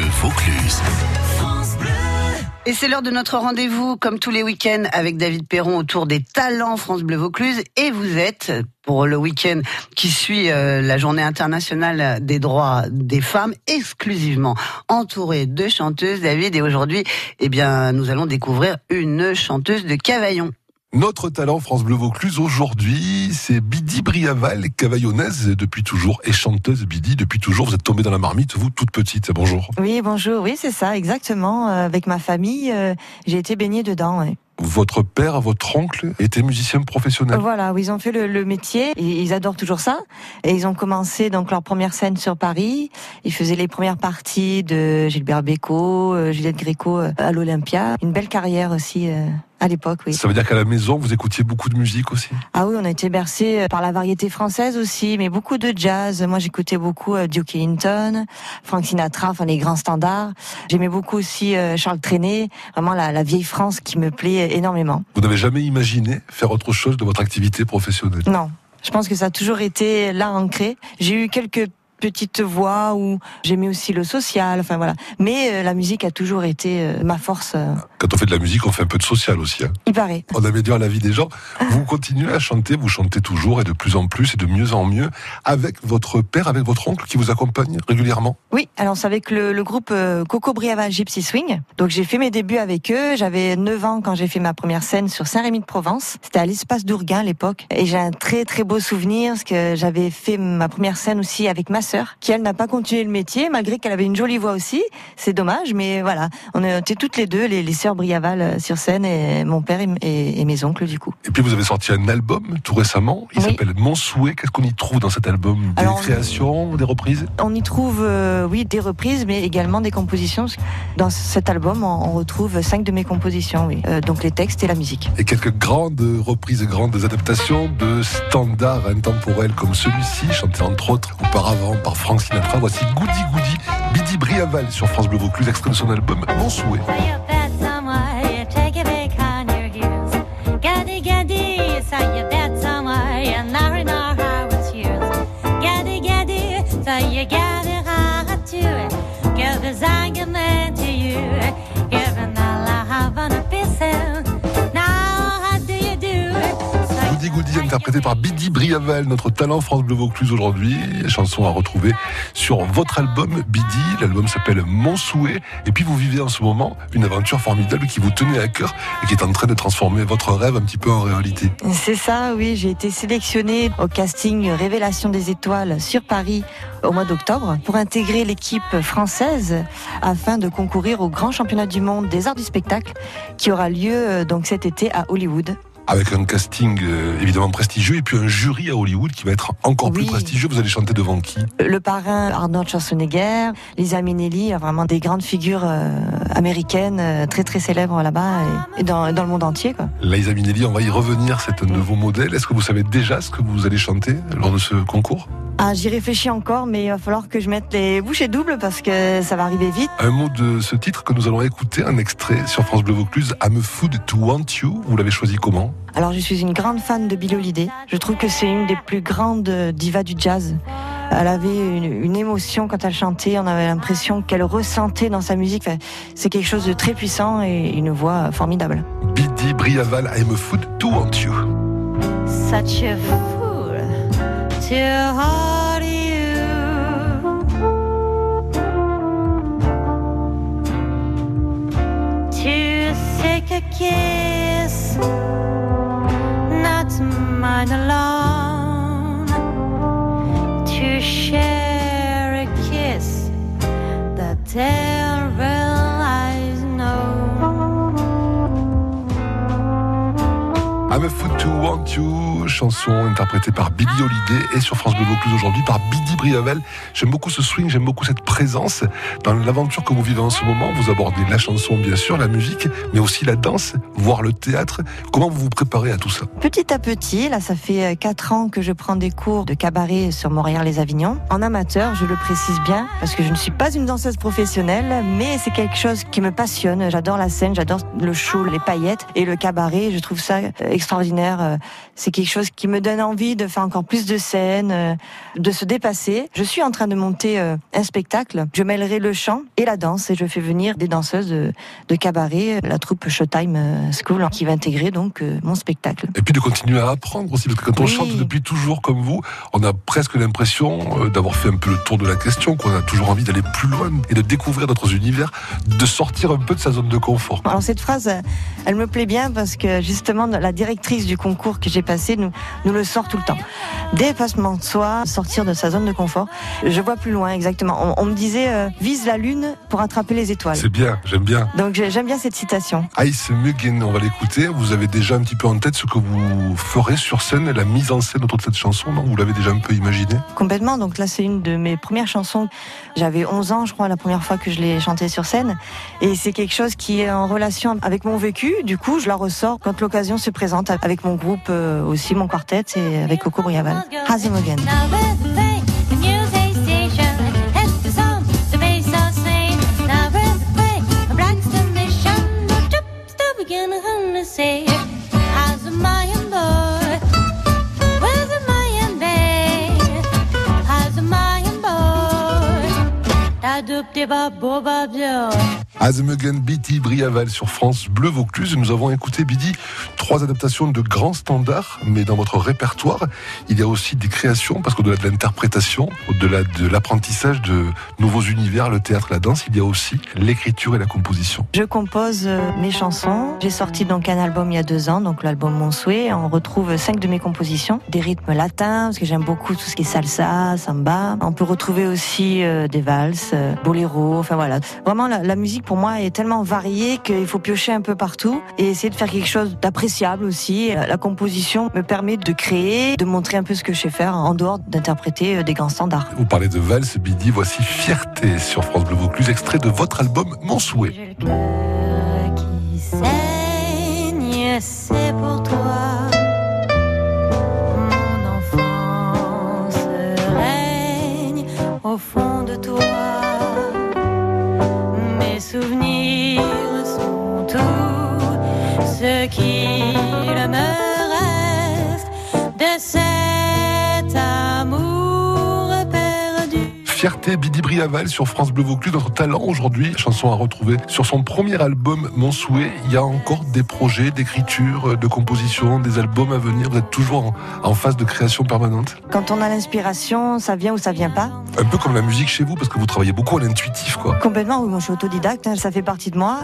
Bleu Vaucluse. Et c'est l'heure de notre rendez-vous, comme tous les week-ends, avec David Perron autour des talents France Bleu Vaucluse. Et vous êtes, pour le week-end qui suit euh, la journée internationale des droits des femmes, exclusivement entouré de chanteuses, David. Et aujourd'hui, eh bien, nous allons découvrir une chanteuse de Cavaillon. Notre talent France Bleu Vaucluse aujourd'hui, c'est Bidi Briaval, cavaillonnaise depuis toujours et chanteuse Bidi depuis toujours. Vous êtes tombée dans la marmite, vous toute petite. Bonjour. Oui, bonjour. Oui, c'est ça, exactement. Euh, avec ma famille, euh, j'ai été baignée dedans. Ouais votre père, votre oncle étaient musiciens professionnels. Voilà, ils ont fait le, métier et ils adorent toujours ça. Et ils ont commencé donc leur première scène sur Paris. Ils faisaient les premières parties de Gilbert Bécaud, euh, Juliette Gréco euh, à l'Olympia. Une belle carrière aussi. Euh, à l'époque, oui. Ça veut dire qu'à la maison, vous écoutiez beaucoup de musique aussi? Ah oui, on a été bercé par la variété française aussi, mais beaucoup de jazz. Moi, j'écoutais beaucoup Duke Ellington, Frank Sinatra, enfin les grands standards. J'aimais beaucoup aussi Charles Trenet, vraiment la, la vieille France qui me plaît énormément. Vous n'avez jamais imaginé faire autre chose de votre activité professionnelle? Non. Je pense que ça a toujours été là ancré. J'ai eu quelques petite voix où j'aimais aussi le social, enfin voilà. Mais euh, la musique a toujours été euh, ma force. Euh. Quand on fait de la musique, on fait un peu de social aussi. Hein. Il paraît. On améliore la vie des gens. Vous continuez à chanter, vous chantez toujours et de plus en plus et de mieux en mieux avec votre père, avec votre oncle qui vous accompagne régulièrement? Oui, alors c'est avec le, groupe Coco Briaval Gypsy Swing. Donc j'ai fait mes débuts avec eux. J'avais 9 ans quand j'ai fait ma première scène sur Saint-Rémy de Provence. C'était à l'espace d'Ourguin à l'époque. Et j'ai un très très beau souvenir parce que j'avais fait ma première scène aussi avec ma qui elle n'a pas continué le métier, malgré qu'elle avait une jolie voix aussi. C'est dommage, mais voilà, on était toutes les deux, les, sœurs Briaval euh, sur scène, et mon père et, mes oncles du coup. Et puis vous avez sorti un album tout récemment, il s'appelle Mon souhait. Qu'est-ce qu'on y trouve dans cet album? Des créations, des reprises? On y trouve, euh, oui, des reprises, mais également des compositions. Dans cet album, on, retrouve cinq de mes compositions, oui. Euh, donc les textes et la musique. Et quelques grandes reprises, grandes adaptations de standards intemporels comme celui-ci, chanté entre autres auparavant par Franck Sinatra. Voici Goody Goody, Bidi Briaval sur France Bleu Vaucluse, extrait son album Mon Souhait. Interprété par Bidi Briaval, notre talent France Bleu Vaucluse aujourd'hui. Chanson à retrouver sur votre album Bidi. L'album s'appelle Mon Souhait. Et puis vous vivez en ce moment une aventure formidable qui vous tenait à cœur et qui est en train de transformer votre rêve un petit peu en réalité. C'est ça, oui. J'ai été sélectionnée au casting Révélation des étoiles sur Paris au mois d'octobre pour intégrer l'équipe française afin de concourir au grand championnat du monde des arts du spectacle qui aura lieu euh, donc cet été à Hollywood avec un casting euh, évidemment prestigieux et puis un jury à Hollywood qui va être encore plus prestigieux. Vous allez chanter devant qui? Le parrain Arnold Schwarzenegger, Lisa Minnelli, vraiment des grandes figures euh, américaines euh, très très célèbres là-bas et, dans, dans, le monde entier. Quoi. Lisa Minnelli, on va y revenir, c'est un nouveau modèle. Est-ce que vous savez déjà ce que vous allez chanter lors de ce concours? Ah, j'y réfléchis encore, mais il va falloir que je mette les bouchées doubles parce que ça va arriver vite. Un mot de ce titre que nous allons écouter, un extrait sur France Bleu Vaucluse, I'm a Food to Want You. Vous l'avez choisi comment? Alors, je suis une grande fan de Billie Holiday. Je trouve que c'est une des plus grandes divas du jazz. Elle avait une, émotion quand elle chantait. On avait l'impression qu'elle ressentait dans sa musique. c'est quelque chose de très puissant et une voix formidable. Bidi Briaval, I'm a Food to Want You. Such a to hold you. To take a kiss, not mine alone. To share a kiss that they'll I'm a to want you, chanson interprétée par Billy Holiday et sur France Bleu Vaucluse aujourd'hui par Bidi Briavel. J'aime beaucoup ce swing, j'aime beaucoup cette présence. Dans l'aventure que vous vivez en ce moment, vous abordez la chanson bien sûr, la musique, mais aussi la danse, voire le théâtre. Comment vous vous préparez à tout ça? Petit à petit, là ça fait 4 euh, ans que je prends des cours de cabaret sur Montréal-les-Avignon. En amateur, je le précise bien, parce que je ne suis pas une danseuse professionnelle, mais c'est quelque chose qui me passionne. J'adore la scène, j'adore le show, les paillettes et le cabaret. Je trouve ça extraordinaire. Faire, c'est quelque chose qui me donne envie de faire encore plus de scènes, de se dépasser. Je suis en train de monter un spectacle. Je mêlerai le chant et la danse et je fais venir des danseuses de, de cabaret, la troupe Showtime School, qui va intégrer donc mon spectacle. Et puis de continuer à apprendre aussi, parce que quand on chante depuis toujours comme vous, on a presque l'impression d'avoir fait un peu le tour de la question, qu'on a toujours envie d'aller plus loin et de découvrir d'autres univers, de sortir un peu de sa zone de confort. Alors cette phrase, elle me plaît bien parce que justement la directrice du concours que j'ai passé nous, nous le sort tout le temps. Dépassement de soi, sortir de sa zone de confort. Je vois plus loin exactement. On, me disait euh, vise la lune pour attraper les étoiles. C'est bien, j'aime bien. Donc j'aime bien cette citation. Ice Mugen, on va l'écouter. Vous avez déjà un petit peu en tête ce que vous ferez sur scène, la mise en scène autour de cette chanson, non? Vous l'avez déjà un peu imaginé? Complètement. Donc là, c'est une de mes premières chansons. J'avais 11 ans, je crois, la première fois que je l'ai chantée sur scène. Et c'est quelque chose qui est en relation avec mon vécu. Du coup, je la ressors quand l'occasion se présente avec mon groupe euh, aussi, mon quartet, et avec Coco Briaval. Azemegen Bidi Briaval sur France Bleu Vaucluse. Nous avons écouté Bidi trois adaptations de grands standards, mais dans votre répertoire, il y a aussi des créations, parce qu'au-delà de l'interprétation, au-delà de l'apprentissage de nouveaux univers, le théâtre, la danse, il y a aussi l'écriture et la composition. Je compose euh, mes chansons. J'ai sorti donc un album il y a deux ans, donc l'album Mon Souhait. On retrouve cinq de mes compositions, des rythmes latins, parce que j'aime beaucoup tout ce qui est salsa, samba. On peut retrouver aussi euh, des valses, euh, boléro, enfin voilà. Vraiment, la, musique pour moi est tellement variée qu'il faut piocher un peu partout et essayer de faire quelque chose d'appréciable aussi. La composition me permet de créer, de montrer un peu ce que je sais faire en dehors d'interpréter euh, des grands standards. Vous parlez de valse, Bidi, voici Fierté sur France Bleu Vaucluse, extrait de votre album Mon Souhait. Ce qu'il me Fierté Bidi Briaval sur France Bleu Vaucluse, notre talent aujourd'hui, chanson à retrouver sur son premier album Mon Souhait. Il y a encore des projets d'écriture, de composition, des albums à venir. Vous êtes toujours en, phase de création permanente. Quand on a l'inspiration, ça vient ou ça vient pas. Un peu comme la musique chez vous, parce que vous travaillez beaucoup à l'intuitif, quoi. Complètement, oui, moi je suis autodidacte, hein, ça fait partie de moi.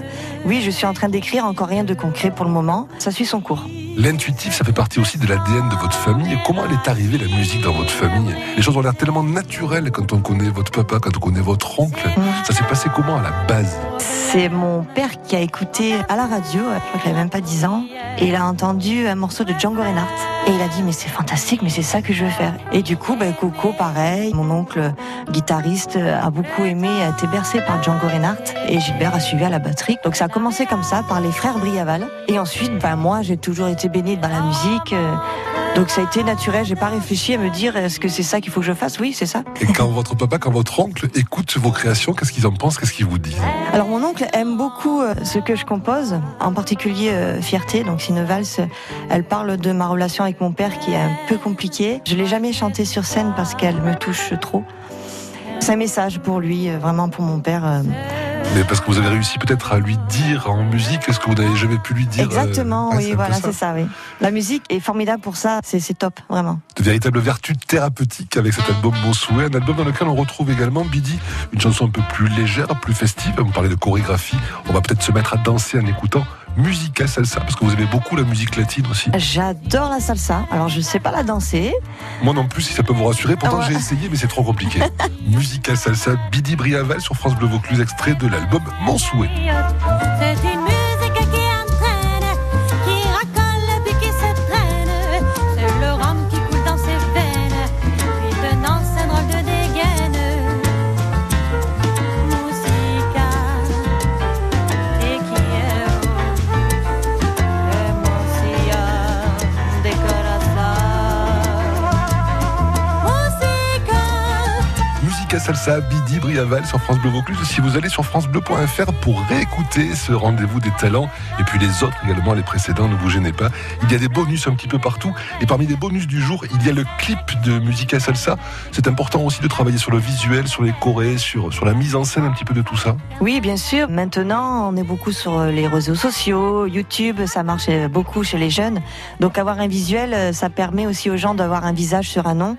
Oui, je suis en train d'écrire encore rien de concret pour le moment. Ça suit son cours. L'intuitif, ça fait partie aussi de l'ADN de votre famille. Comment elle est arrivée la musique dans votre famille? Les choses ont l'air tellement naturelles quand on connaît votre papa, quand on connaît votre oncle. Ça s'est passé comment à la base? C'est mon père qui a écouté à la radio, je crois qu'il avait même pas 10 ans, et il a entendu un morceau de Django Reinhardt. Et il a dit mais c'est fantastique, mais c'est ça que je veux faire. Et du coup, ben, Coco, pareil, mon oncle guitariste a beaucoup aimé, a été bercé par Django Reinhardt, et Gilbert a suivi à la batterie. Donc ça a commencé comme ça, par les frères Briaval. Et ensuite, ben, moi j'ai toujours été baignée dans la musique. Euh, donc ça a été naturel, j'ai pas réfléchi à me dire est-ce que c'est ça qu'il faut que je fasse? Oui, c'est ça. Et quand votre papa, quand votre oncle écoute vos créations, qu'est-ce qu'ils en pensent? Qu'est-ce qu'ils vous disent? Alors mon oncle aime beaucoup euh, ce que je compose, en particulier euh, Fierté, donc c'est une valse. Elle parle de ma relation avec mon père qui est un peu compliquée. Je l'ai jamais chantée sur scène parce qu'elle me touche trop. C'est un message pour lui, vraiment pour mon père. Mais parce que vous avez réussi peut-être à lui dire en musique ce que vous n'avez jamais pu lui dire. Exactement, oui, voilà, c'est ça, oui. La musique est formidable pour ça, c'est top, vraiment. De véritables vertus thérapeutiques avec cet album Mon Souhait, un album dans lequel on retrouve également Bidi, une chanson un peu plus légère, plus festive. Vous parlez de chorégraphie, on va peut-être se mettre à danser en écoutant musica salsa Parce que vous aimez beaucoup la musique latine aussi. J'adore la salsa. Alors, je ne sais pas la danser. Moi non plus, si ça peut vous rassurer. Pourtant, j'ai essayé, mais c'est trop compliqué. musica salsa, Bidi Briaval sur France Bleu Vaucluse, extrait de l'album Mon Souhait. Salsa, Bidi, Briaval sur France Bleu Vaucluse. Si vous allez sur francebleu.fr pour réécouter ce rendez-vous des talents et puis les autres également, les précédents, ne vous gênez pas. Il y a des bonus un petit peu partout. Et parmi les bonus du jour, il y a le clip de Musica Salsa. C'est important aussi de travailler sur le visuel, sur les chorés, sur, sur la mise en scène un petit peu de tout ça. Oui, bien sûr. Maintenant, on est beaucoup sur les réseaux sociaux, YouTube, ça marche beaucoup chez les jeunes. Donc avoir un visuel, ça permet aussi aux gens d'avoir un visage sur un nom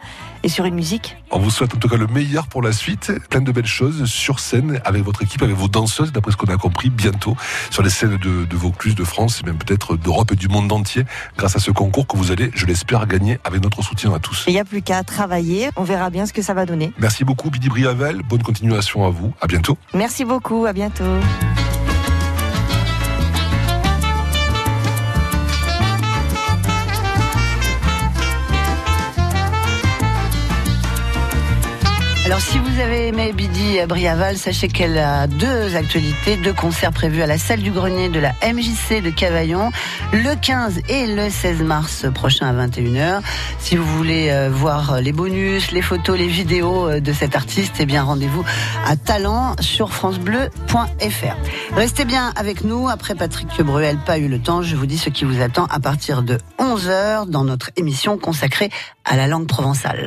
et sur une musique. On vous souhaite en tout cas le meilleur pour la suite, plein de belles choses sur scène avec votre équipe, avec vos danseuses, d'après ce qu'on a compris, bientôt sur les scènes de, de Vaucluse, de France, et même peut-être d'Europe et du monde entier, grâce à ce concours que vous allez, je l'espère, gagner avec notre soutien à tous. Il n'y a plus qu'à travailler, on verra bien ce que ça va donner. Merci beaucoup Bidi Briavel, bonne continuation à vous, à bientôt. Merci beaucoup, à bientôt. Alors si vous avez aimé Bidi Briaval, sachez qu'elle a deux actualités, deux concerts prévus à la salle du grenier de la MJC de Cavaillon le 15 et le 16 mars prochain à 21h. Si vous voulez euh, voir les bonus, les photos, les vidéos euh, de cet artiste, eh bien rendez-vous à talent sur francebleu.fr. Restez bien avec nous. Après Patrick Bruel, pas eu le temps, je vous dis ce qui vous attend à partir de 11h dans notre émission consacrée à la langue provençale.